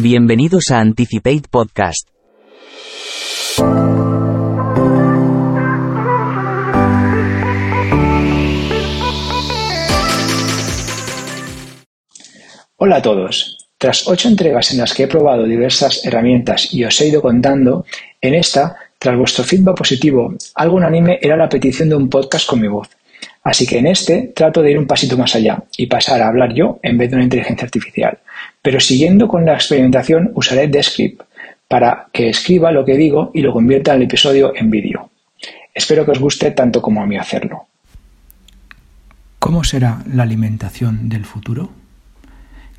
Bienvenidos a Anticipate Podcast. Hola a todos. Tras ocho entregas en las que he probado diversas herramientas y os he ido contando, en esta, tras vuestro feedback positivo, algo unánime era la petición de un podcast con mi voz. Así que en este trato de ir un pasito más allá y pasar a hablar yo en vez de una inteligencia artificial. Pero siguiendo con la experimentación usaré Descript para que escriba lo que digo y lo convierta el episodio en vídeo. Espero que os guste tanto como a mí hacerlo. ¿Cómo será la alimentación del futuro?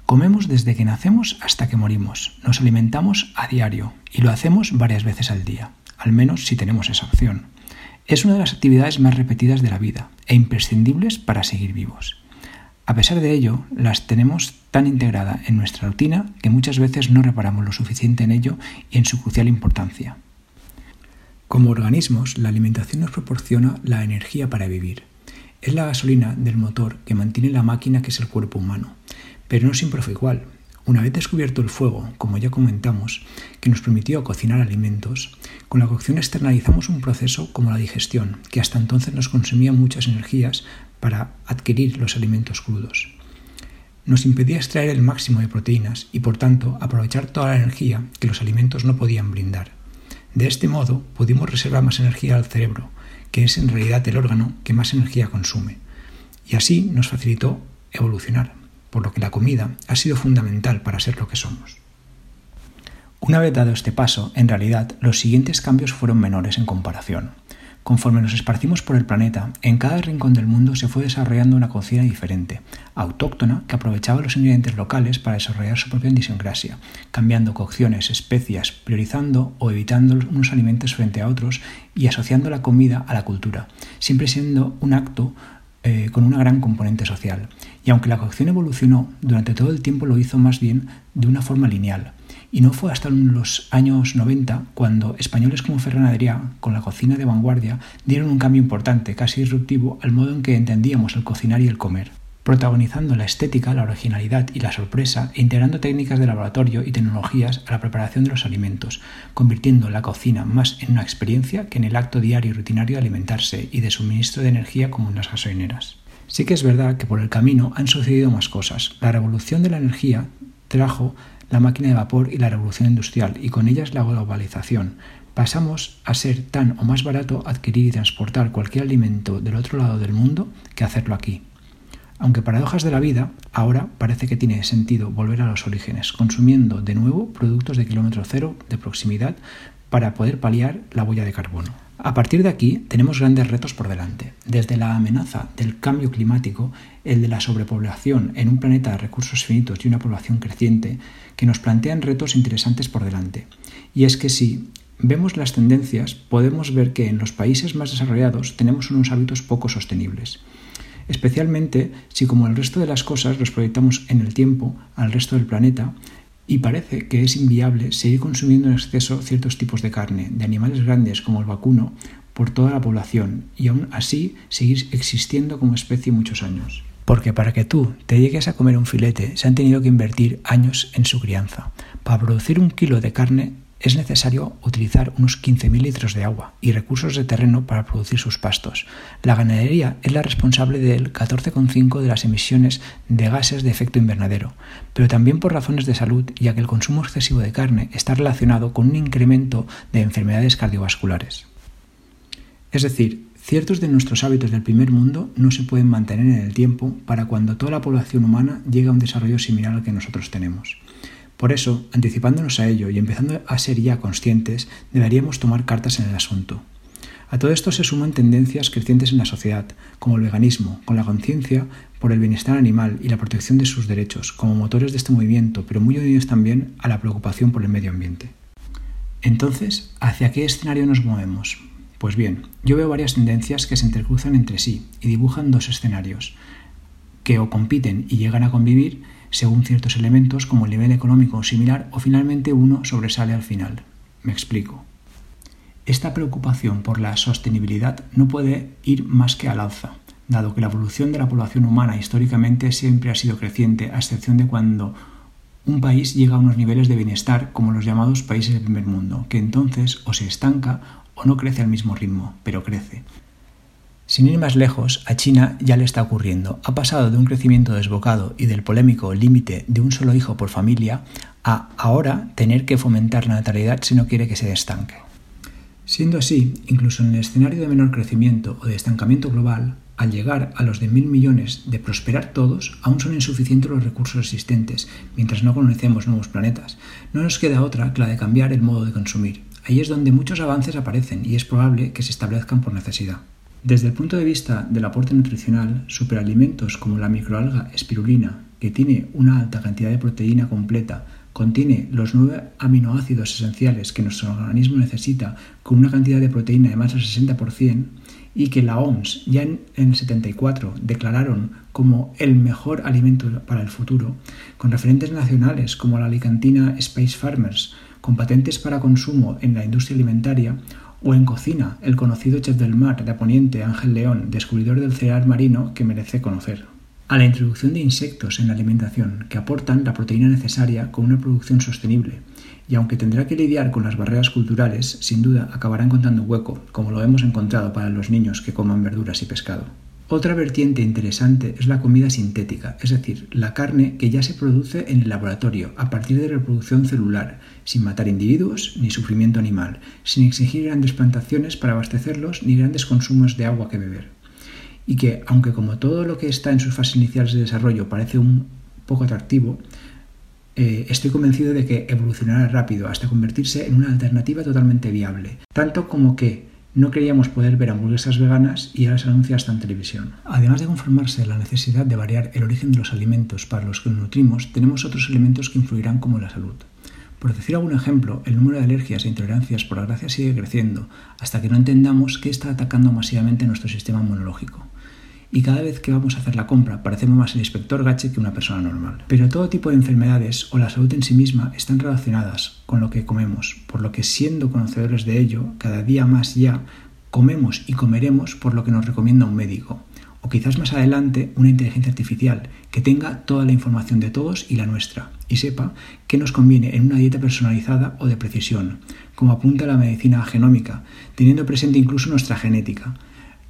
Comemos desde que nacemos hasta que morimos. Nos alimentamos a diario y lo hacemos varias veces al día, al menos si tenemos esa opción. Es una de las actividades más repetidas de la vida e imprescindibles para seguir vivos. A pesar de ello, las tenemos tan integrada en nuestra rutina que muchas veces no reparamos lo suficiente en ello y en su crucial importancia. Como organismos, la alimentación nos proporciona la energía para vivir. Es la gasolina del motor que mantiene la máquina que es el cuerpo humano. Pero no siempre fue igual. Una vez descubierto el fuego, como ya comentamos, que nos permitió cocinar alimentos, con la cocción externalizamos un proceso como la digestión, que hasta entonces nos consumía muchas energías para adquirir los alimentos crudos. Nos impedía extraer el máximo de proteínas y por tanto aprovechar toda la energía que los alimentos no podían brindar. De este modo pudimos reservar más energía al cerebro, que es en realidad el órgano que más energía consume, y así nos facilitó evolucionar por lo que la comida ha sido fundamental para ser lo que somos. Una vez dado este paso, en realidad los siguientes cambios fueron menores en comparación. Conforme nos esparcimos por el planeta, en cada rincón del mundo se fue desarrollando una cocina diferente, autóctona, que aprovechaba los ingredientes locales para desarrollar su propia idiosincrasia, cambiando cocciones, especias, priorizando o evitando unos alimentos frente a otros y asociando la comida a la cultura, siempre siendo un acto eh, con una gran componente social. Y aunque la cocción evolucionó, durante todo el tiempo lo hizo más bien de una forma lineal. Y no fue hasta los años 90 cuando españoles como Ferran Adrià, con la cocina de vanguardia, dieron un cambio importante, casi disruptivo, al modo en que entendíamos el cocinar y el comer protagonizando la estética, la originalidad y la sorpresa e integrando técnicas de laboratorio y tecnologías a la preparación de los alimentos, convirtiendo la cocina más en una experiencia que en el acto diario y rutinario de alimentarse y de suministro de energía como en las gasolineras. Sí que es verdad que por el camino han sucedido más cosas. La revolución de la energía trajo la máquina de vapor y la revolución industrial y con ellas la globalización. Pasamos a ser tan o más barato adquirir y transportar cualquier alimento del otro lado del mundo que hacerlo aquí. Aunque paradojas de la vida, ahora parece que tiene sentido volver a los orígenes, consumiendo de nuevo productos de kilómetro cero de proximidad para poder paliar la huella de carbono. A partir de aquí tenemos grandes retos por delante, desde la amenaza del cambio climático, el de la sobrepoblación en un planeta de recursos finitos y una población creciente, que nos plantean retos interesantes por delante. Y es que si vemos las tendencias, podemos ver que en los países más desarrollados tenemos unos hábitos poco sostenibles especialmente si como el resto de las cosas los proyectamos en el tiempo al resto del planeta y parece que es inviable seguir consumiendo en exceso ciertos tipos de carne, de animales grandes como el vacuno, por toda la población y aún así seguir existiendo como especie muchos años. Porque para que tú te llegues a comer un filete se han tenido que invertir años en su crianza. Para producir un kilo de carne es necesario utilizar unos 15.000 litros de agua y recursos de terreno para producir sus pastos. La ganadería es la responsable del 14,5% de las emisiones de gases de efecto invernadero, pero también por razones de salud, ya que el consumo excesivo de carne está relacionado con un incremento de enfermedades cardiovasculares. Es decir, ciertos de nuestros hábitos del primer mundo no se pueden mantener en el tiempo para cuando toda la población humana llegue a un desarrollo similar al que nosotros tenemos. Por eso, anticipándonos a ello y empezando a ser ya conscientes, deberíamos tomar cartas en el asunto. A todo esto se suman tendencias crecientes en la sociedad, como el veganismo, con la conciencia por el bienestar animal y la protección de sus derechos, como motores de este movimiento, pero muy unidos también a la preocupación por el medio ambiente. Entonces, ¿hacia qué escenario nos movemos? Pues bien, yo veo varias tendencias que se intercruzan entre sí y dibujan dos escenarios, que o compiten y llegan a convivir, según ciertos elementos como el nivel económico similar o finalmente uno sobresale al final. Me explico. Esta preocupación por la sostenibilidad no puede ir más que al alza, dado que la evolución de la población humana históricamente siempre ha sido creciente, a excepción de cuando un país llega a unos niveles de bienestar como los llamados países del primer mundo, que entonces o se estanca o no crece al mismo ritmo, pero crece. Sin ir más lejos, a China ya le está ocurriendo. Ha pasado de un crecimiento desbocado y del polémico límite de un solo hijo por familia a ahora tener que fomentar la natalidad si no quiere que se estanque. Siendo así, incluso en el escenario de menor crecimiento o de estancamiento global, al llegar a los de mil millones de prosperar todos, aún son insuficientes los recursos existentes, mientras no conocemos nuevos planetas. No nos queda otra que la de cambiar el modo de consumir. Ahí es donde muchos avances aparecen y es probable que se establezcan por necesidad. Desde el punto de vista del aporte nutricional, superalimentos como la microalga espirulina, que tiene una alta cantidad de proteína completa, contiene los nueve aminoácidos esenciales que nuestro organismo necesita con una cantidad de proteína de más del 60%, y que la OMS ya en, el 74 declararon como el mejor alimento para el futuro, con referentes nacionales como la alicantina Space Farmers, con patentes para consumo en la industria alimentaria, o en cocina, el conocido chef del mar de Poniente Ángel León, descubridor del cereal marino que merece conocer. A la introducción de insectos en la alimentación que aportan la proteína necesaria con una producción sostenible, y aunque tendrá que lidiar con las barreras culturales, sin duda acabará encontrando hueco, como lo hemos encontrado para los niños que coman verduras y pescado. Otra vertiente interesante es la comida sintética, es decir, la carne que ya se produce en el laboratorio a partir de reproducción celular, sin matar individuos ni sufrimiento animal, sin exigir grandes plantaciones para abastecerlos ni grandes consumos de agua que beber. Y que, aunque como todo lo que está en sus fases iniciales de desarrollo parece un poco atractivo, eh, estoy convencido de que evolucionará rápido hasta convertirse en una alternativa totalmente viable, tanto como que no creíamos poder ver hamburguesas veganas y ahora se anuncia hasta en televisión. Además de conformarse la necesidad de variar el origen de los alimentos para los que nos nutrimos, tenemos otros elementos que influirán como la salud. Por decir algún ejemplo, el número de alergias e intolerancias por la gracia sigue creciendo, hasta que no entendamos qué está atacando masivamente nuestro sistema inmunológico y cada vez que vamos a hacer la compra parecemos más el inspector Gache que una persona normal. Pero todo tipo de enfermedades o la salud en sí misma están relacionadas con lo que comemos, por lo que siendo conocedores de ello, cada día más ya comemos y comeremos por lo que nos recomienda un médico, o quizás más adelante una inteligencia artificial que tenga toda la información de todos y la nuestra, y sepa qué nos conviene en una dieta personalizada o de precisión, como apunta la medicina genómica, teniendo presente incluso nuestra genética,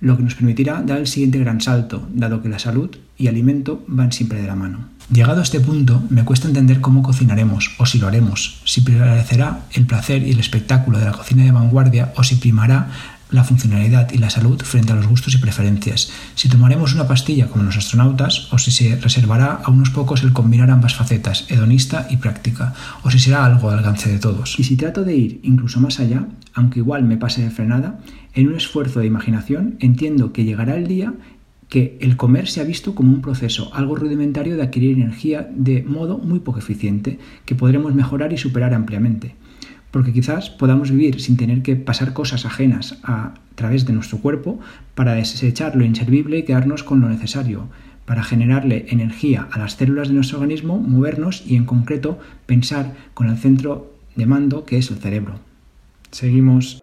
lo que nos permitirá dar el siguiente gran salto, dado que la salud y alimento van siempre de la mano. Llegado a este punto, me cuesta entender cómo cocinaremos o si lo haremos, si prevalecerá el placer y el espectáculo de la cocina de vanguardia o si primará la funcionalidad y la salud frente a los gustos y preferencias, si tomaremos una pastilla como los astronautas o si se reservará a unos pocos el combinar ambas facetas, hedonista y práctica, o si será algo al alcance de todos. Y si trato de ir incluso más allá, aunque igual me pase de frenada, en un esfuerzo de imaginación entiendo que llegará el día que el comer se ha visto como un proceso, algo rudimentario de adquirir energía de modo muy poco eficiente, que podremos mejorar y superar ampliamente porque quizás podamos vivir sin tener que pasar cosas ajenas a través de nuestro cuerpo para desechar lo inservible y quedarnos con lo necesario, para generarle energía a las células de nuestro organismo, movernos y en concreto pensar con el centro de mando que es el cerebro. Seguimos.